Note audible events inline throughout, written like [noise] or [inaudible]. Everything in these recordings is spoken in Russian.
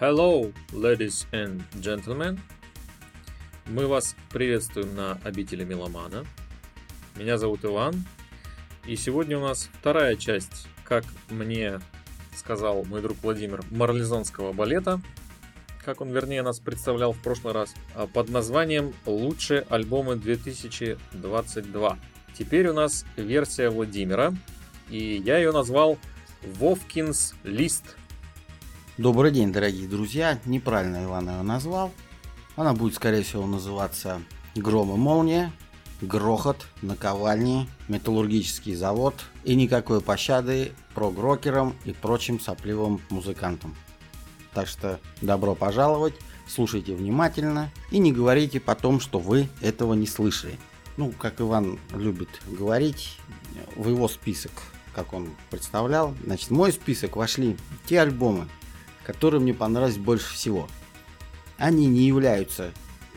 Hello, ladies and gentlemen. Мы вас приветствуем на обители Меломана. Меня зовут Иван. И сегодня у нас вторая часть, как мне сказал мой друг Владимир, марлезонского балета, как он вернее нас представлял в прошлый раз, а под названием «Лучшие альбомы 2022». Теперь у нас версия Владимира, и я ее назвал «Вовкинс Лист Добрый день, дорогие друзья. Неправильно Иван ее назвал. Она будет, скорее всего, называться «Гром и молния», «Грохот», «Наковальни», «Металлургический завод» и никакой пощады прогрокерам и прочим сопливым музыкантам. Так что добро пожаловать, слушайте внимательно и не говорите потом, что вы этого не слышали. Ну, как Иван любит говорить, в его список, как он представлял, значит, в мой список вошли те альбомы, которые мне понравились больше всего. Они не являются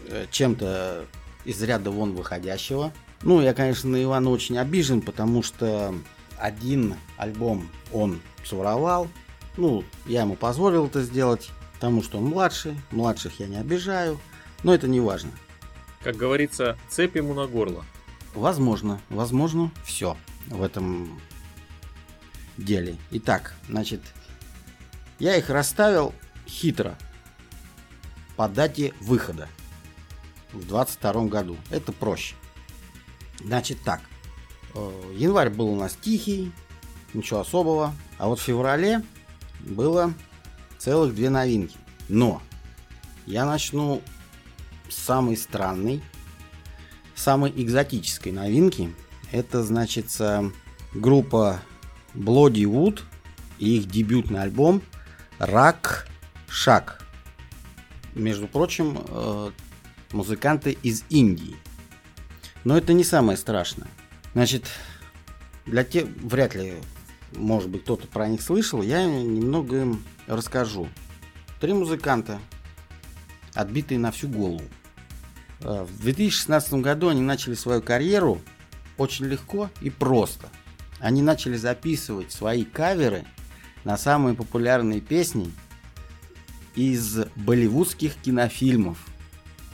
э, чем-то из ряда вон выходящего. Ну, я, конечно, на Ивана очень обижен, потому что один альбом он своровал. Ну, я ему позволил это сделать, потому что он младший. Младших я не обижаю, но это не важно. Как говорится, цепь ему на горло. Возможно, возможно, все в этом деле. Итак, значит, я их расставил хитро по дате выхода в 22 году. Это проще. Значит так. Э, январь был у нас тихий, ничего особого. А вот в феврале было целых две новинки. Но я начну с самой странной, самой экзотической новинки. Это, значит, группа Bloody Wood и их дебютный альбом Рак Шаг. Между прочим, э, музыканты из Индии. Но это не самое страшное. Значит, для тех, вряд ли, может быть, кто-то про них слышал, я немного им расскажу. Три музыканта, отбитые на всю голову. Э, в 2016 году они начали свою карьеру очень легко и просто. Они начали записывать свои каверы – на самые популярные песни из болливудских кинофильмов.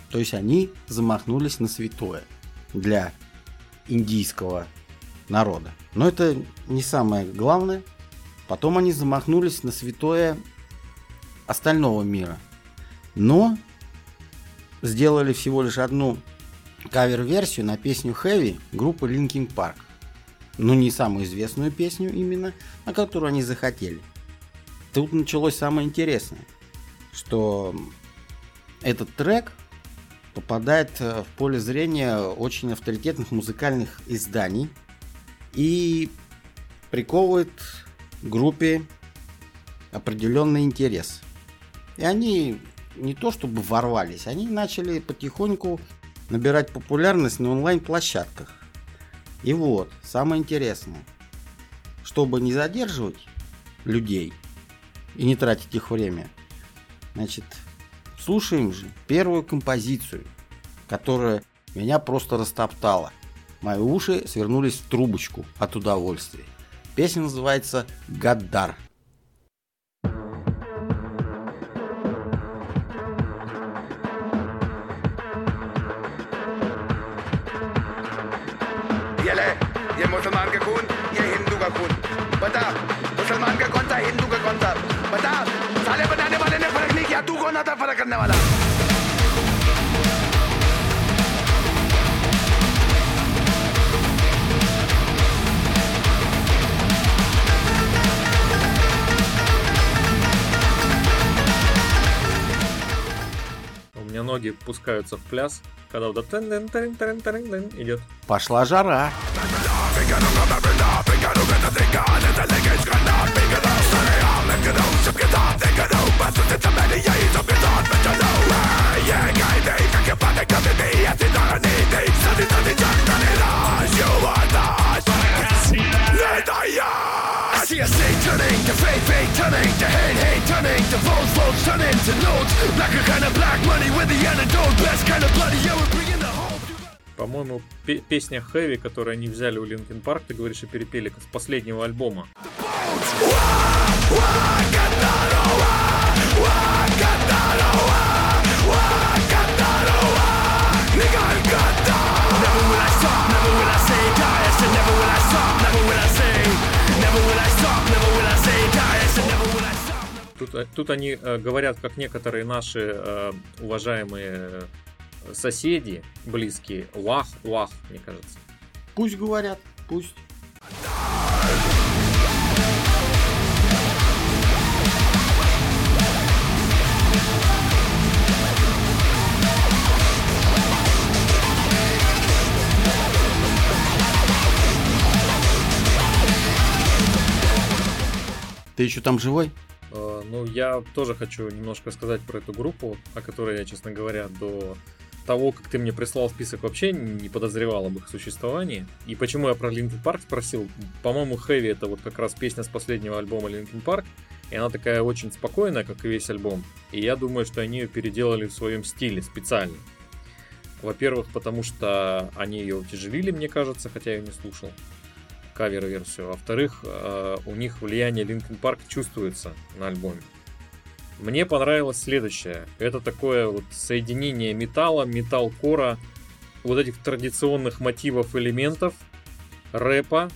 То есть они замахнулись на святое для индийского народа. Но это не самое главное. Потом они замахнулись на святое остального мира. Но сделали всего лишь одну кавер-версию на песню Heavy группы Linkin Park ну не самую известную песню именно, а которую они захотели. Тут началось самое интересное, что этот трек попадает э, в поле зрения очень авторитетных музыкальных изданий и приковывает группе определенный интерес. И они не то чтобы ворвались, они начали потихоньку набирать популярность на онлайн-площадках. И вот, самое интересное, чтобы не задерживать людей и не тратить их время, значит, слушаем же первую композицию, которая меня просто растоптала. Мои уши свернулись в трубочку от удовольствия. Песня называется «Гаддар». Карнавана. У меня ноги пускаются в пляс, когда вот это идет. Пошла жара. Take it off, take it off. По-моему, песня Heavy, которую они взяли у Linkin Park, ты говоришь, и перепели с последнего альбома. Why, why, Тут, э, тут они э, говорят, как некоторые наши э, уважаемые э, соседи близкие. Вах, вах, мне кажется. Пусть говорят, пусть. Ты еще там живой? Э, Ну, я тоже хочу немножко сказать про эту группу, о которой я, честно говоря, до того, как ты мне прислал список, вообще не подозревал об их существовании. И почему я про Linkin Park спросил? По-моему, Heavy это вот как раз песня с последнего альбома Linkin Park, и она такая очень спокойная, как и весь альбом. И я думаю, что они ее переделали в своем стиле специально. Во-первых, потому что они ее утяжелили, мне кажется, хотя я ее не слушал кавер-версию. Во-вторых, э, у них влияние Linkin Park чувствуется на альбоме. Мне понравилось следующее. Это такое вот соединение металла, металкора, вот этих традиционных мотивов, элементов, рэпа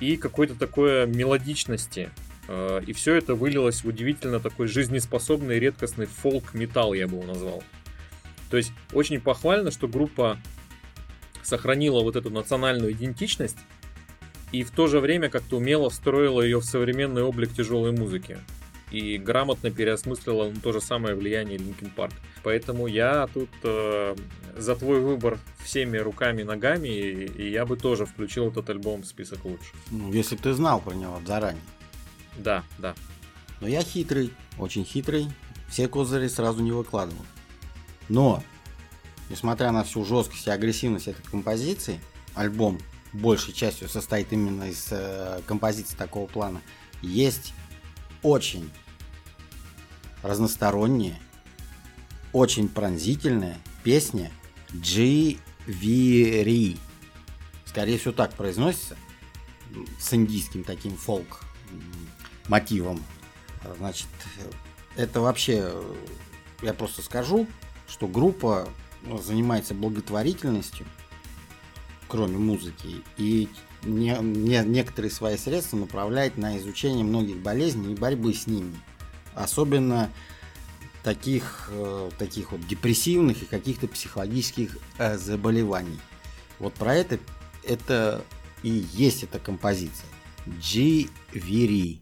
и какой-то такой мелодичности. Э, И все это вылилось в удивительно такой жизнеспособный, редкостный фолк-металл, я бы его назвал. То есть очень похвально, что группа сохранила вот эту национальную идентичность и в то же время как-то умело встроила ее в современный облик тяжелой музыки. И грамотно переосмыслила ну, то же самое влияние Linkin Park. Поэтому я тут э, за твой выбор всеми руками и ногами, и, и я бы тоже включил этот альбом в список лучших. Ну, если бы ты знал про него заранее. Да, да. Но я хитрый, очень хитрый, все козыри сразу не выкладывал. Но, несмотря на всю жесткость и агрессивность этой композиции, альбом большей частью состоит именно из э, композиций такого плана, есть очень разносторонняя, очень пронзительная песня Дживири. Скорее всего так произносится, с индийским таким фолк мотивом. Значит, это вообще, э, я просто скажу, что группа ну, занимается благотворительностью, кроме музыки, и не, не- некоторые свои средства направляет на изучение многих болезней и борьбы с ними. Особенно таких, э, таких вот депрессивных и каких-то психологических э, заболеваний. Вот про это это и есть эта композиция. Дживири.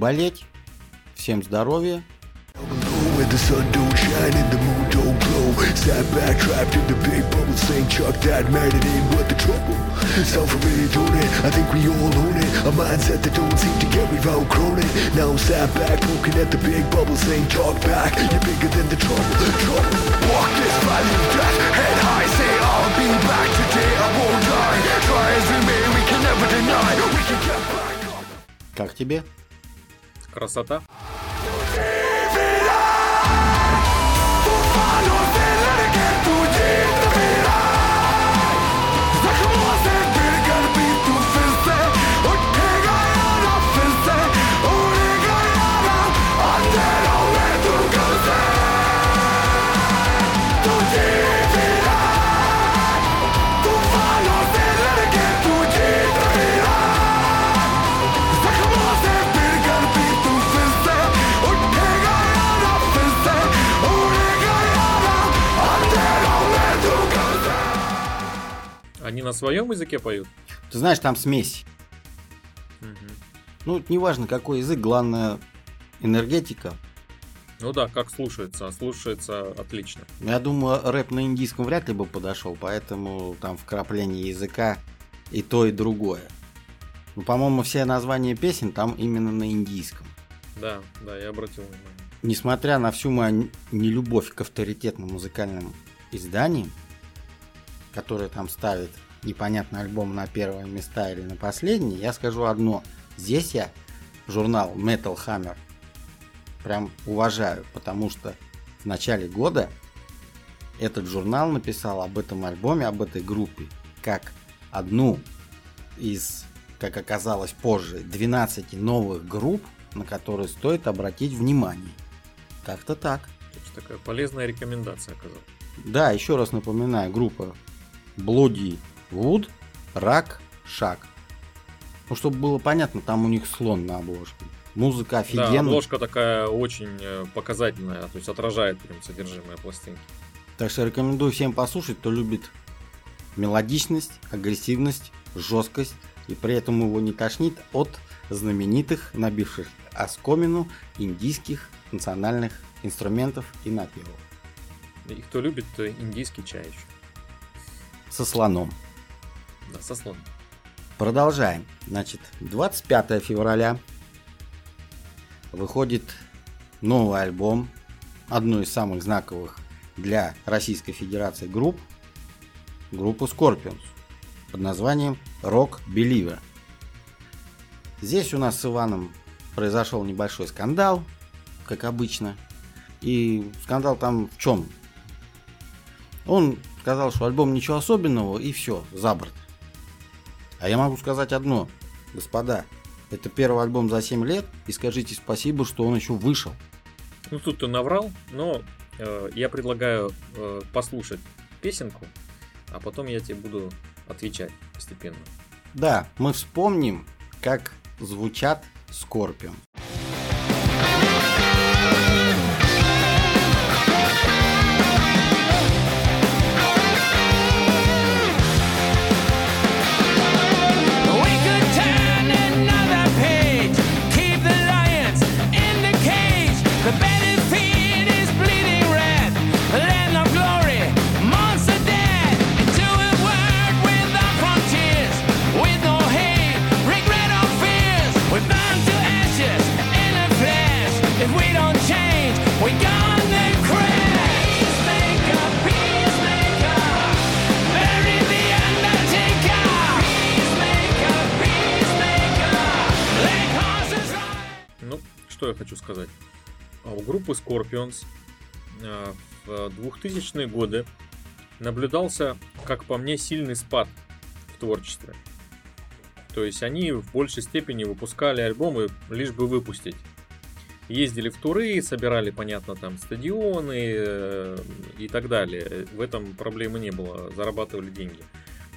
Болеть. Всем здоровья. The sun don't shine and the moon don't glow Sat back trapped in the big bubble saying Chuck that man it ain't what the trouble Self-really doing it, I think we all own it A mindset that don't seem to get, we've outgrown it Now I'm sat back poking at the big bubble saying Chuck back, you're bigger than the trouble, trouble Walk this valley of death, head high Say I'll be back today, I won't die Try as we may, we can never deny We can get back Как тебе? Красота. Своем языке поют? Ты знаешь, там смесь. Ну, неважно какой язык, главное энергетика. Ну да, как слушается, а слушается отлично. Я думаю, рэп на индийском вряд ли бы подошел, поэтому там вкрапление языка и то, и другое. Ну, по-моему, все названия песен там именно на индийском. Да, да, я обратил внимание. Несмотря на всю мою нелюбовь к авторитетным музыкальным изданиям, которые там ставят непонятный альбом на первое места или на последнее, я скажу одно. Здесь я журнал Metal Hammer прям уважаю, потому что в начале года этот журнал написал об этом альбоме, об этой группе, как одну из, как оказалось позже, 12 новых групп, на которые стоит обратить внимание. Как-то так. Такая полезная рекомендация оказалась. Да, еще раз напоминаю, группа Bloody Wood, Рак, Шаг. Ну, чтобы было понятно, там у них слон на обложке. Музыка Да, офигенная. обложка такая очень э, показательная, то есть отражает прям содержимое пластинки. Так что рекомендую всем послушать, кто любит мелодичность, агрессивность, жесткость, и при этом его не тошнит от знаменитых, набивших оскомину индийских национальных инструментов и напевов. И кто любит индийский чай еще. Со слоном. Да, со слоном. Продолжаем. Значит, 25 февраля выходит новый альбом одной из самых знаковых для Российской Федерации групп, группы Scorpions под названием Rock Believer. Здесь у нас с Иваном произошел небольшой скандал, как обычно. И скандал там в чем? Он сказал, что альбом ничего особенного и все, за борт. А я могу сказать одно, господа, это первый альбом за 7 лет, и скажите спасибо, что он еще вышел. Ну тут ты наврал, но э, я предлагаю э, послушать песенку, а потом я тебе буду отвечать постепенно. Да, мы вспомним, как звучат Скорпион. Я хочу сказать. А У группы Scorpions а, в 2000-е годы наблюдался, как по мне, сильный спад в творчестве. То есть они в большей степени выпускали альбомы лишь бы выпустить. Ездили в туры, собирали, понятно, там стадионы э, и так далее. В этом проблемы не было, зарабатывали деньги.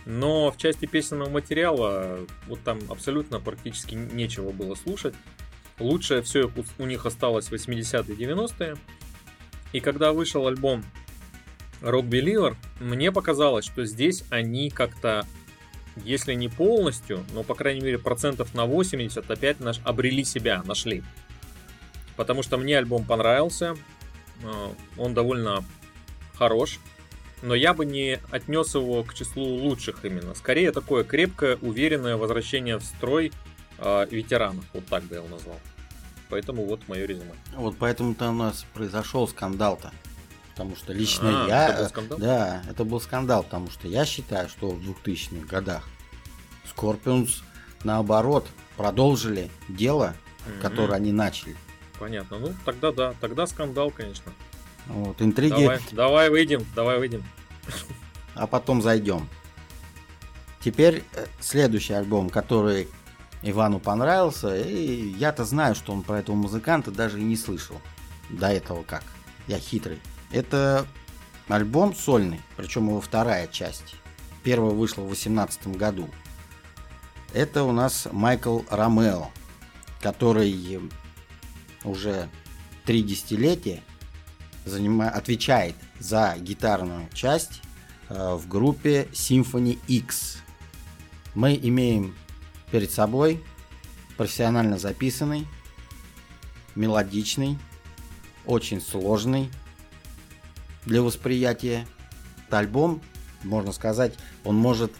Но в части песенного материала вот там абсолютно практически нечего было слушать. Лучшее все у них осталось 80-е 90-е. И когда вышел альбом Rock Believer, мне показалось, что здесь они как-то, если не полностью, но по крайней мере процентов на 80 опять наш, обрели себя, нашли. Потому что мне альбом понравился, э, он довольно хорош, но я бы не отнес его к числу лучших именно. Скорее такое крепкое, уверенное возвращение в строй э, ветеранов, вот так бы я его назвал. Поэтому вот мое резюме. Вот поэтому-то у нас произошел скандал-то. Потому что лично А, я... это был скандал? Да, это был скандал, потому что я считаю, что в 2000-х годах Scorpions, наоборот, продолжили дело, Мгм. которое они начали. Понятно. Ну, тогда да, тогда скандал, конечно. Вот, интриги, Давай, давай выйдем, давай выйдем. а потом зайдем. Теперь э, следующий альбом, который Ивану понравился, и я-то знаю, что он про этого музыканта даже и не слышал. До этого как. Я хитрый. Это альбом сольный, причем его вторая часть. Первая вышла в 2018 году. Это у нас Майкл Ромео, который уже три десятилетия занима- отвечает за гитарную часть э, в группе Symphony X. Мы имеем перед собой профессионально записанный, мелодичный, очень сложный для восприятия. Этот альбом, можно сказать, он может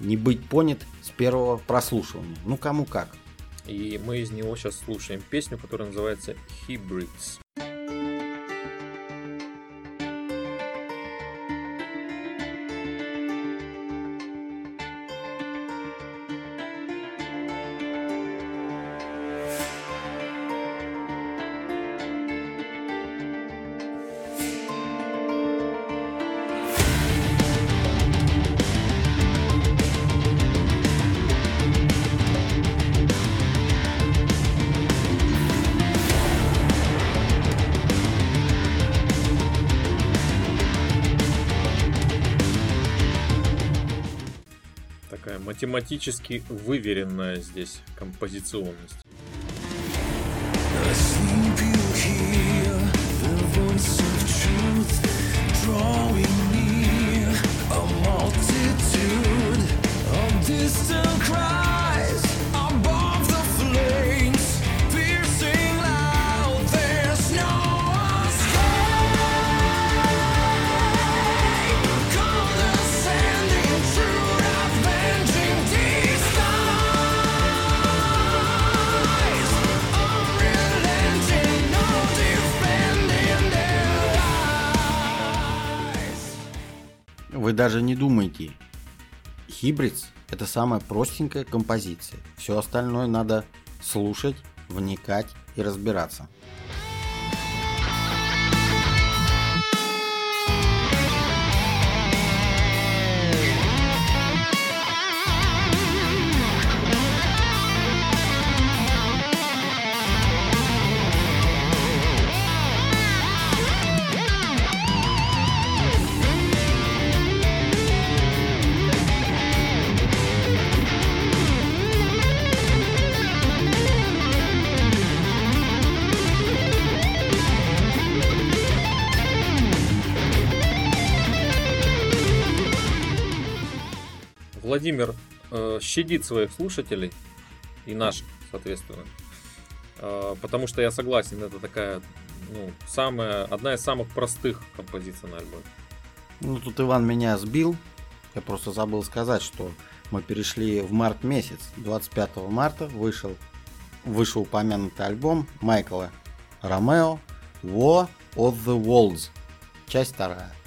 не быть понят с первого прослушивания. Ну, кому как. И мы из него сейчас слушаем песню, которая называется Hybrids. Математически выверенная здесь композиционность. Вы даже не думайте. Хибридс – это самая простенькая композиция. Все остальное надо слушать, вникать и разбираться. Владимир э, щадит своих слушателей и наших, соответственно. Э, потому что я согласен, это такая, ну, самая, одна из самых простых композиций на альбоме. Ну, тут Иван меня сбил. Я просто забыл сказать, что мы перешли в март месяц. 25 марта вышел вышел упомянутый альбом Майкла Ромео War of the Worlds. Часть вторая.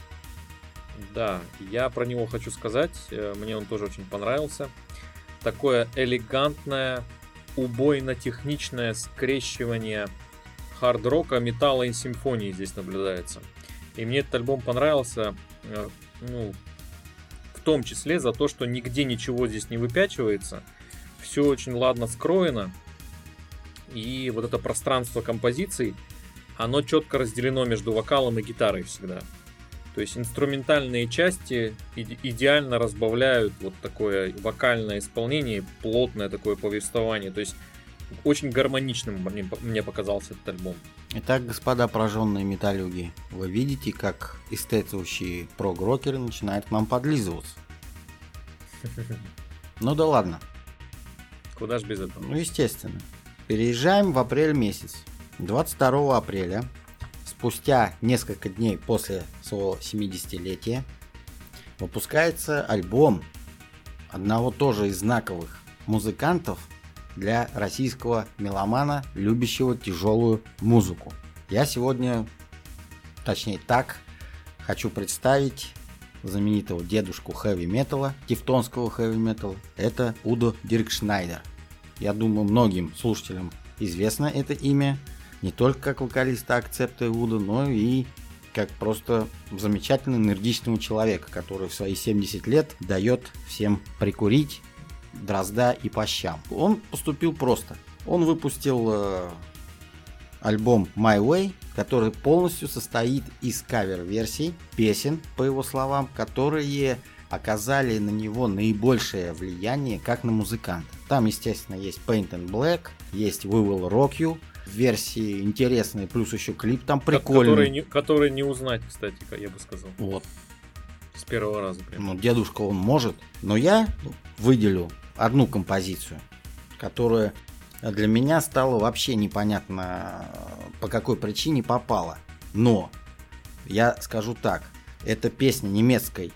Да, я про него хочу сказать. э, Мне он тоже очень понравился. Такое элегантное, убойно-техничное скрещивание хард-рока, металла и симфонии здесь наблюдается. И мне этот альбом понравился, э, ну, в том числе за то, что нигде ничего здесь не выпячивается. Все очень ладно скроено. И вот это пространство композиций, оно четко разделено между вокалом и гитарой всегда. То есть инструментальные части иде- идеально разбавляют вот такое вокальное исполнение, плотное такое повествование. То есть очень гармоничным мне показался этот альбом. Итак, господа прожженные металлюги, вы видите, как эстетствующие прог-рокеры начинают к нам подлизываться. [laughs] Ну да ладно, Куда ж без этого? ну естественно. Переезжаем в апрель месяц. 22 апреля, спустя несколько дней после своего 70-летия, выпускается альбом одного тоже из знаковых музыкантов для российского меломана, любящего тяжелую музыку. Я сегодня, точнее так, хочу представить знаменитого дедушку хэви-металла, тевтонского хэви-металла. Это Удо Диркшнайдер. Я думаю, многим слушателям известно это имя, не только как вокалиста акцепта Уда, но и как просто замечательно энергичного человека, который в свои 70 лет дает всем прикурить дрозда и по щам. Он поступил просто. Он выпустил э, альбом My Way, который полностью состоит из кавер-версий песен, по его словам, которые оказали на него наибольшее влияние как на музыканта. Там, естественно, есть Paint and Black, есть We Will Rock You, версии интересные, плюс еще клип там прикольный. Который не, который не узнать, кстати, я бы сказал. Вот. С первого раза прям. Ну, дедушка он может, но я выделю одну композицию, которая для меня стало вообще непонятно, по какой причине попала. Но я скажу так, это песня немецкой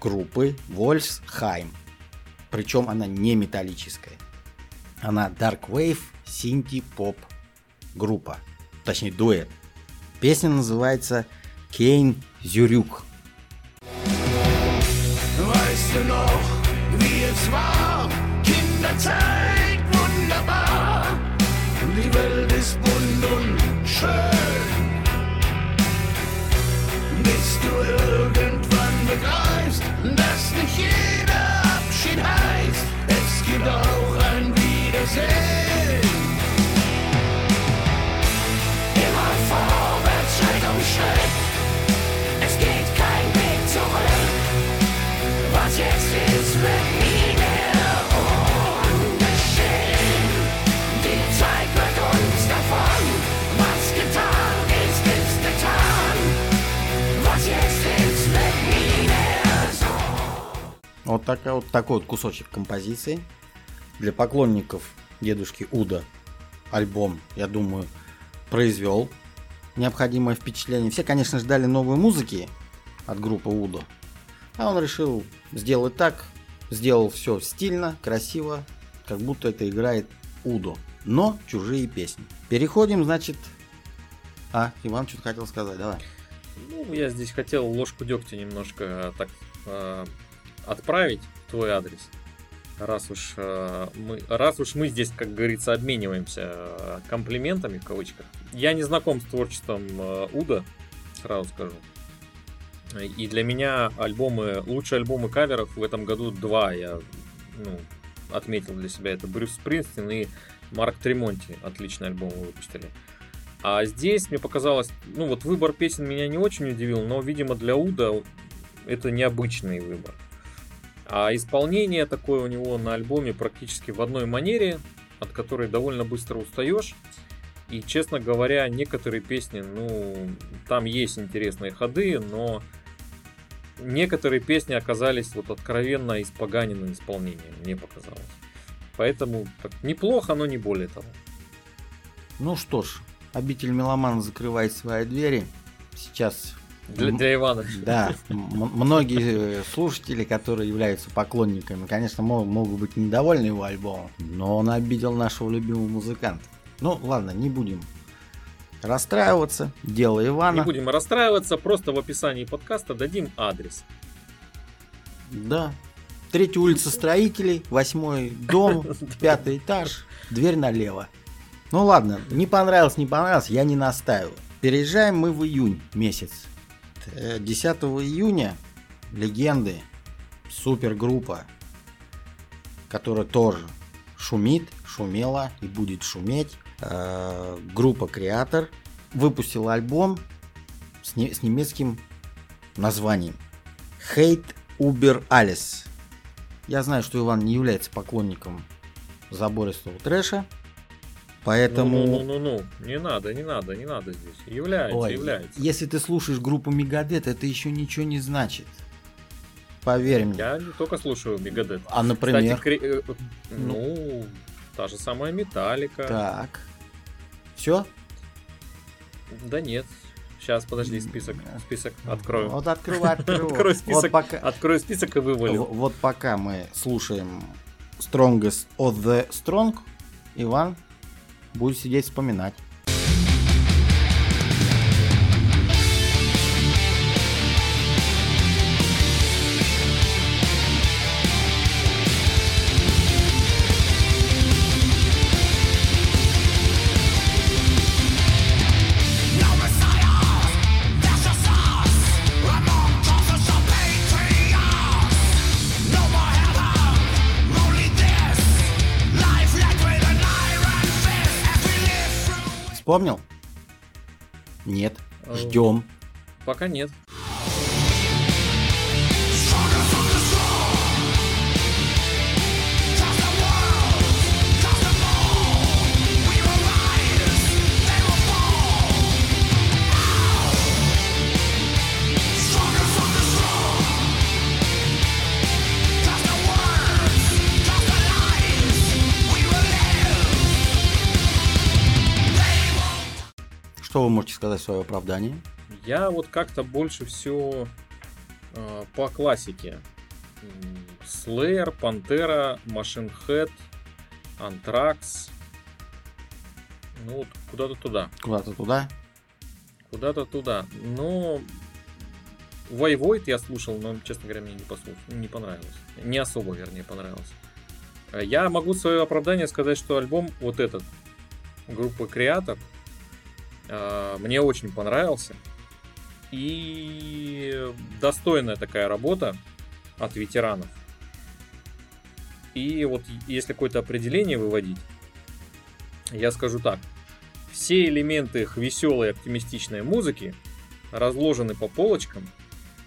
группы Вольсхайм. Причем она не металлическая. Она Dark Wave Синти Поп группа. Точнее, дуэт. Песня называется Кейн Зюрюк. Weißt du noch, wie es war? Kinderzeit, wunderbar. Die Welt ist bunt und schön. Bis du irgendwann begreifst, dass nicht jeder Abschied heißt. Es gibt auch ein Wiedersehen. Um. Вот, такая, вот такой вот кусочек композиции. Для поклонников дедушки Уда альбом, я думаю, произвел необходимое впечатление. Все, конечно, ждали новой музыки от группы Уда. А он решил сделать так, сделал все стильно, красиво, как будто это играет Удо. Но чужие песни. Переходим, значит... А, Иван что-то хотел сказать, давай. Ну, я здесь хотел ложку дегтя немножко так э, отправить в твой адрес. Раз уж, э, мы, раз уж мы здесь, как говорится, обмениваемся э, комплиментами в кавычках. Я не знаком с творчеством э, Уда, сразу скажу. И для меня альбомы, лучшие альбомы каверов в этом году два я ну, отметил для себя. Это Брюс Спринстин и Марк Тремонти. Отличный альбом выпустили. А здесь мне показалось, ну вот выбор песен меня не очень удивил, но, видимо, для Уда это необычный выбор. А исполнение такое у него на альбоме практически в одной манере, от которой довольно быстро устаешь. И, честно говоря, некоторые песни, ну, там есть интересные ходы, но некоторые песни оказались вот откровенно испоганенным исполнением, мне показалось. Поэтому так, неплохо, но не более того. Ну что ж, обитель меломана закрывает свои двери. Сейчас Для, для Ивана. Да, многие э, слушатели, которые являются поклонниками, конечно, мо- могут быть недовольны его альбомом, но он обидел нашего любимого музыканта. Ну, ладно, не будем расстраиваться. Дело Не Ивана. будем расстраиваться, просто в описании подкаста дадим адрес. Да. Третья улица строителей, восьмой дом, [laughs] пятый этаж, дверь налево. Ну ладно, не понравилось, не понравилось, я не настаиваю. Переезжаем мы в июнь месяц. Э, 10 июня легенды, супергруппа, которая тоже шумит, шумела и будет шуметь. Э, группа Креатор выпустила альбом с, не- с немецким названием Hate Uber Alles. Я знаю, что Иван не является поклонником забористого трэша, поэтому... Ну-ну-ну-ну, не надо, не надо, не надо здесь. Является, Ой, является. если ты слушаешь группу Мегадет, это еще ничего не значит. Поверь мне. Я не только слушаю Мегадет. А, например... Кстати, кре- э, ну, та же самая Металлика. Так. Все? Да нет. Сейчас, подожди, список, список открою. Вот открывай, [laughs] открывай. Вот пока- открою список и вывалю. В- Вот пока мы слушаем Strongest of the Strong, Иван будет сидеть вспоминать. Вспомнил? Нет. Э, Ждем. Пока нет. Можете сказать свое оправдание? Я вот как-то больше все по классике Slayer, Pantera, Machine Head, Anthrax. Ну, вот куда-то туда. Куда-то туда. Куда-то туда. Но Void я слушал, но, честно говоря, мне не, послуш... не понравилось. Не особо, вернее, понравилось. Э, Я могу свое оправдание сказать, что альбом вот этот группы Креатор э, мне очень понравился. И достойная такая работа от ветеранов. И вот если какое-то определение выводить, я скажу так. Все элементы их веселой оптимистичной музыки разложены по полочкам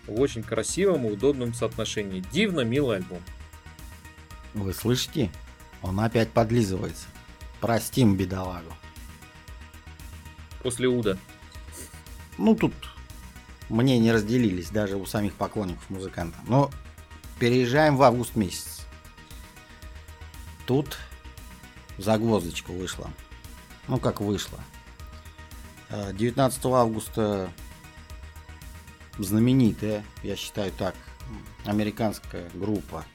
в очень красивом и удобном соотношении. Дивно милый альбом. Вы слышите? Он опять подлизывается. Простим бедолагу. После Уда. Ну, тут мнения разделились даже у самих поклонников музыканта. Но переезжаем в август месяц. Тут загвоздочка вышла. Ну, как вышла. Э, 19 августа знаменитая, я считаю так, американская группа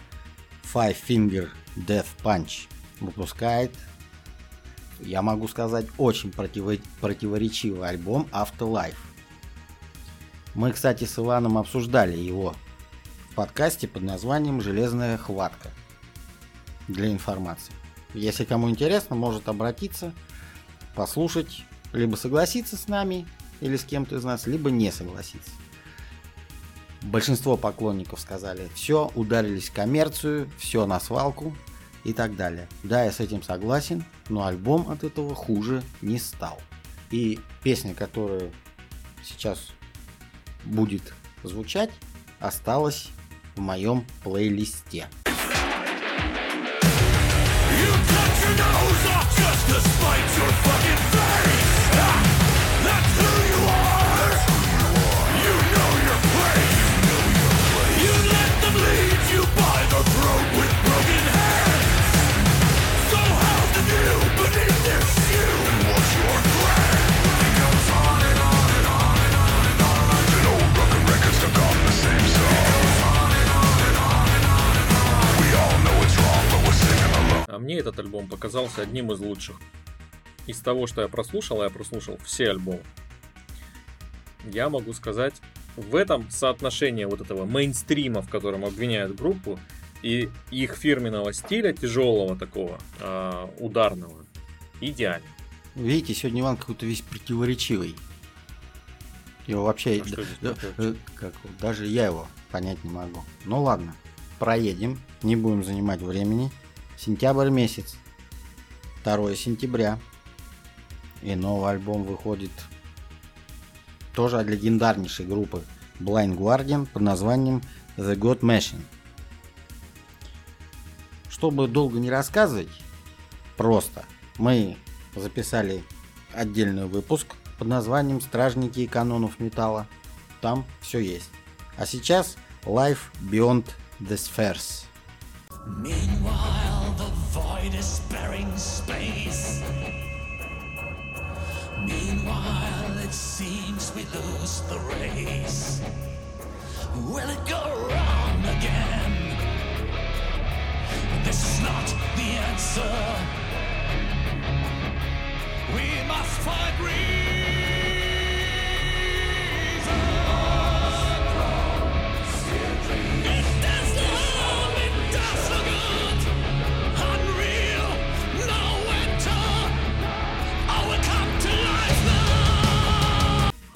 Five Finger Death Punch выпускает, я могу сказать, очень противо- противоречивый альбом Afterlife. Мы, кстати, с Иваном обсуждали его в подкасте под названием «Железная хватка» для информации. Если кому интересно, может обратиться, послушать, либо согласиться с нами или с кем-то из нас, либо не согласиться. Большинство поклонников сказали, все, ударились в коммерцию, все на свалку и так далее. Да, я с этим согласен, но альбом от этого хуже не стал. И песня, которая сейчас будет звучать, осталась в моем плейлисте. You cut your nose off just to spite your fucking А мне этот альбом показался одним из лучших. Из того, что я прослушал, я прослушал все альбомы. Я могу сказать, в этом соотношение вот этого мейнстрима, в котором обвиняют группу, и их фирменного стиля, тяжелого такого, а, ударного, идеально. Видите, сегодня Иван какой-то весь противоречивый. Его вообще... А да- противоречиво? э, как даже я его понять не могу. Ну ладно, проедем, не будем занимать времени. Сентябрь месяц. 2 сентября. И новый альбом выходит тоже от легендарнейшей группы Blind Guardian под названием The God Machine. Чтобы долго не рассказывать, просто мы записали отдельный выпуск под названием «Стражники канонов металла». Там все есть. А сейчас Life Beyond the Spheres. Meanwhile, space. Meanwhile, it seems we lose the race. Will it go wrong again? This is not the answer. We must find reason.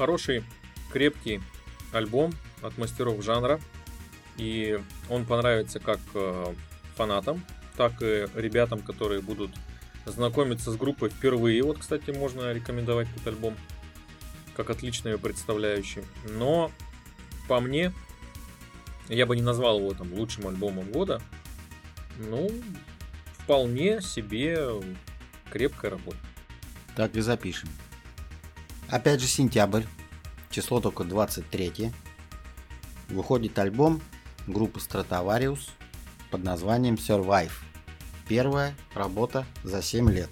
Хороший, крепкий альбом от мастеров жанра. И он понравится как э, фанатам, так и ребятам, которые будут знакомиться с группой впервые. Вот, кстати, можно рекомендовать этот альбом как отлично ее представляющий. Но по мне, я бы не назвал его там лучшим альбомом года. Ну, вполне себе крепкая работа. Так и запишем. Опять же сентябрь, число только 23. Выходит альбом группы Stratovarius под названием Survive. Первая работа за 7 лет.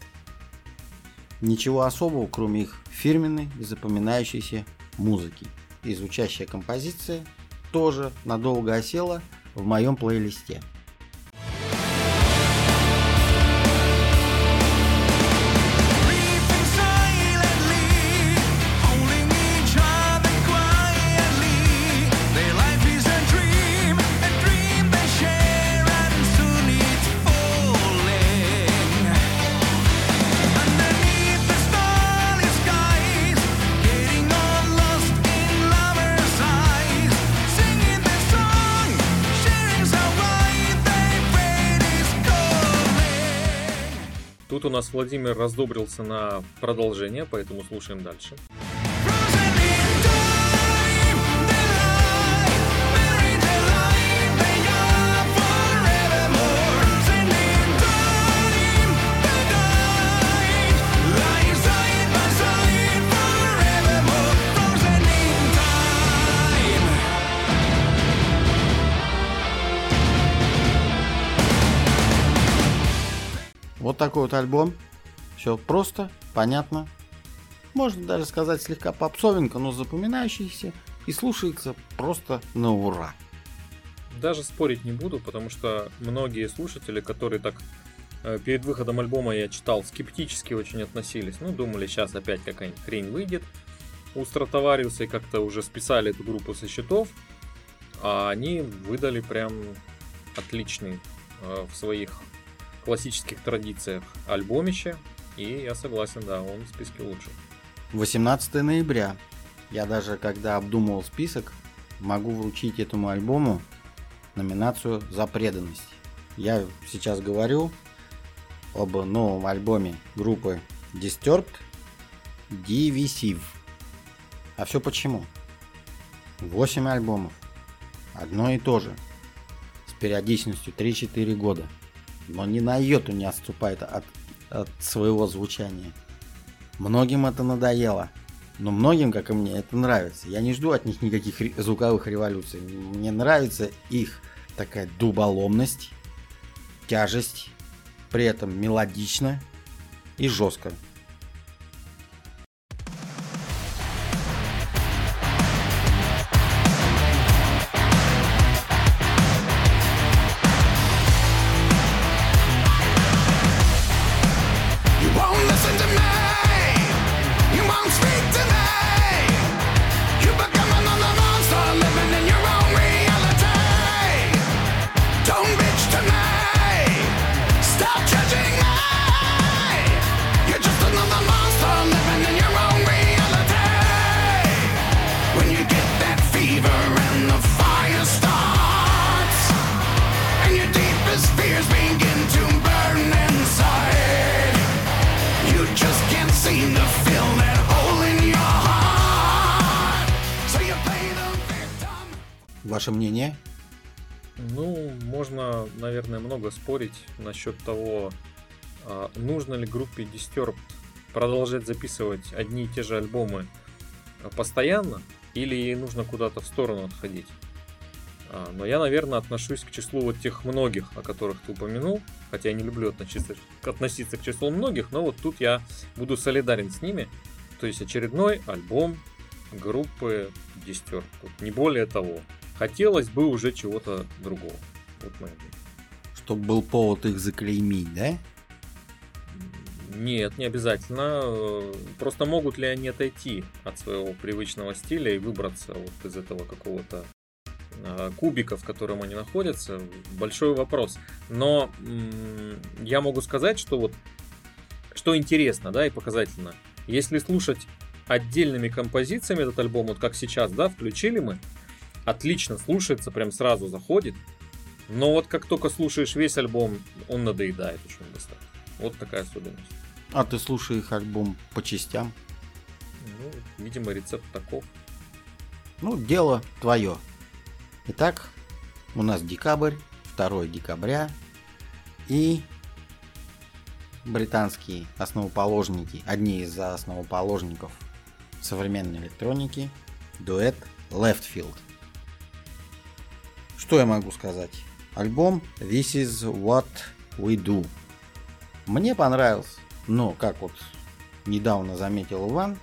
Ничего особого, кроме их фирменной и запоминающейся музыки. И звучащая композиция тоже надолго осела в моем плейлисте. Тут у нас Владимир раздобрился на продолжение, поэтому слушаем дальше. Frozen Вот такой вот альбом. Все просто, понятно. Можно даже сказать слегка попсовенько, но запоминающийся и слушается просто на ура. Даже спорить не буду, потому что многие слушатели, которые так э, перед выходом альбома я читал, скептически очень относились. Ну, думали, сейчас опять какая-нибудь хрень выйдет у Стратовариуса и как-то уже списали эту группу со счетов. А они выдали прям отличный э, в своих классических традициях альбомище. И я согласен, да, он в списке лучших. 18 ноября. Я даже когда обдумывал список, могу вручить этому альбому номинацию за преданность. Я сейчас говорю об новом альбоме группы Disturbed Divisive. А все почему? 8 альбомов. Одно и то же. С периодичностью 3-4 года. Но ни на йоту не отступает от, от своего звучания. Многим это надоело. Но многим, как и мне, это нравится. Я не жду от них никаких звуковых революций. Мне нравится их такая дуболомность, тяжесть, при этом мелодично и жестко. Ваше мнение? Ну, можно, наверное, много спорить насчет того, а, нужно ли группе Disturbed продолжать записывать одни и те же альбомы а, постоянно, или ей нужно куда-то в сторону отходить. А, Но я, наверное, отношусь к числу вот тех многих, о которых ты упомянул, хотя я не люблю относиться, относиться к числу многих, но вот тут я буду солидарен с ними. То есть очередной альбом группы Disturbed. Не более того. Хотелось бы уже чего-то другого. Вот мое мнение. Чтобы был повод их заклеймить, да? Нет, не обязательно. Просто могут ли они отойти от своего привычного стиля и выбраться вот из этого какого-то э, кубика, в котором они находятся, большой вопрос. Но я могу сказать, что вот что интересно, да, и показательно. Если слушать отдельными композициями этот альбом, вот как сейчас, да, включили мы, отлично слушается, прям сразу заходит. Но вот как только слушаешь весь альбом, он надоедает очень быстро. Вот такая особенность. А ты слушай их альбом по частям. Ну, видимо, рецепт таков. Ну, дело твое. Итак, у нас декабрь, 2 декабря. И британские основоположники, одни из основоположников современной электроники, дуэт Leftfield. Что я могу сказать? Альбом This is What We Do. Мне понравился, но, как вот недавно заметил Иван,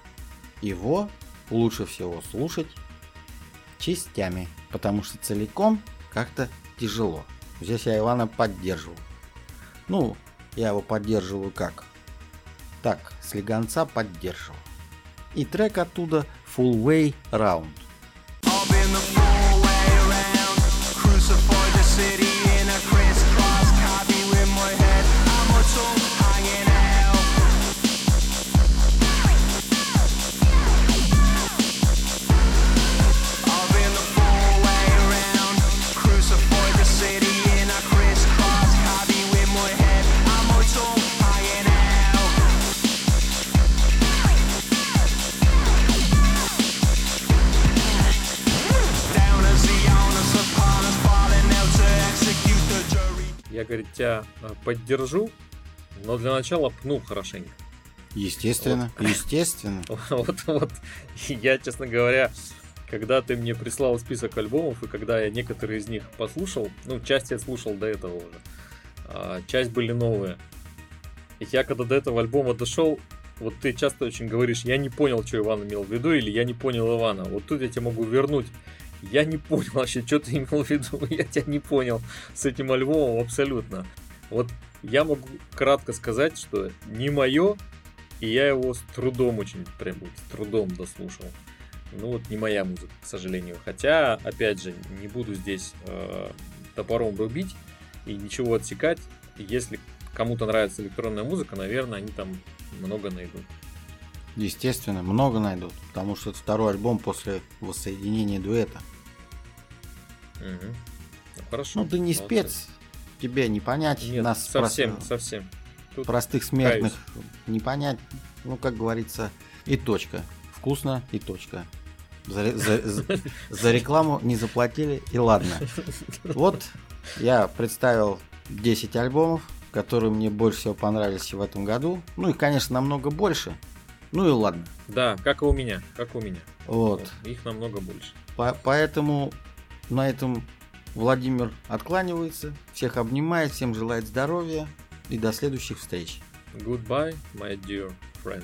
его лучше всего слушать частями, потому что целиком как-то тяжело. Здесь я Ивана поддерживаю. Ну, я его поддерживаю как? Так, слегонца поддерживаю. И трек оттуда Full Way Round. I've been the city тебя э, поддержу, но для начала пну хорошенько. Естественно, [laughs] естественно. Вот, вот. Я, честно говоря, когда ты мне прислал список альбомов, и когда я некоторые из них послушал, ну, часть я слушал до этого уже, а часть были новые. И я когда до этого альбома дошел, вот ты часто очень говоришь, я не понял, что Иван имел в виду, или я не понял Ивана. Вот тут я тебе могу вернуть. Я не понял вообще, что ты имел в виду. [laughs] Я тебя не понял с этим альбомом абсолютно. Вот я могу кратко сказать, что не мое, и я его с трудом очень, прям с трудом дослушал. Ну вот не моя музыка, к сожалению. Хотя, опять же, не буду здесь э, топором рубить и ничего отсекать. Если кому-то нравится электронная музыка, наверное, они там много найдут. Естественно, много найдут. Потому что это второй альбом после воссоединения дуэта. Мгм. Ну, хорошо. Ну ты не молодцы. спец, тебе не понять. Нет, нас совсем, прост- совсем. Тут простых смертных не понять. Ну, как говорится, и точка. Вкусно и точка. За, за- за- [laughs] за рекламу не заплатили, и ладно. Вот я представил 10 альбомов, которые мне больше всего понравились в этом году. Ну, их, конечно, намного больше. Ну и ладно. Да, как и у меня, как и у меня. Вот. Их намного больше. По- поэтому на этом Владимир откланивается. Всех обнимает, всем желает здоровья и до следующих встреч. Goodbye, my dear friends.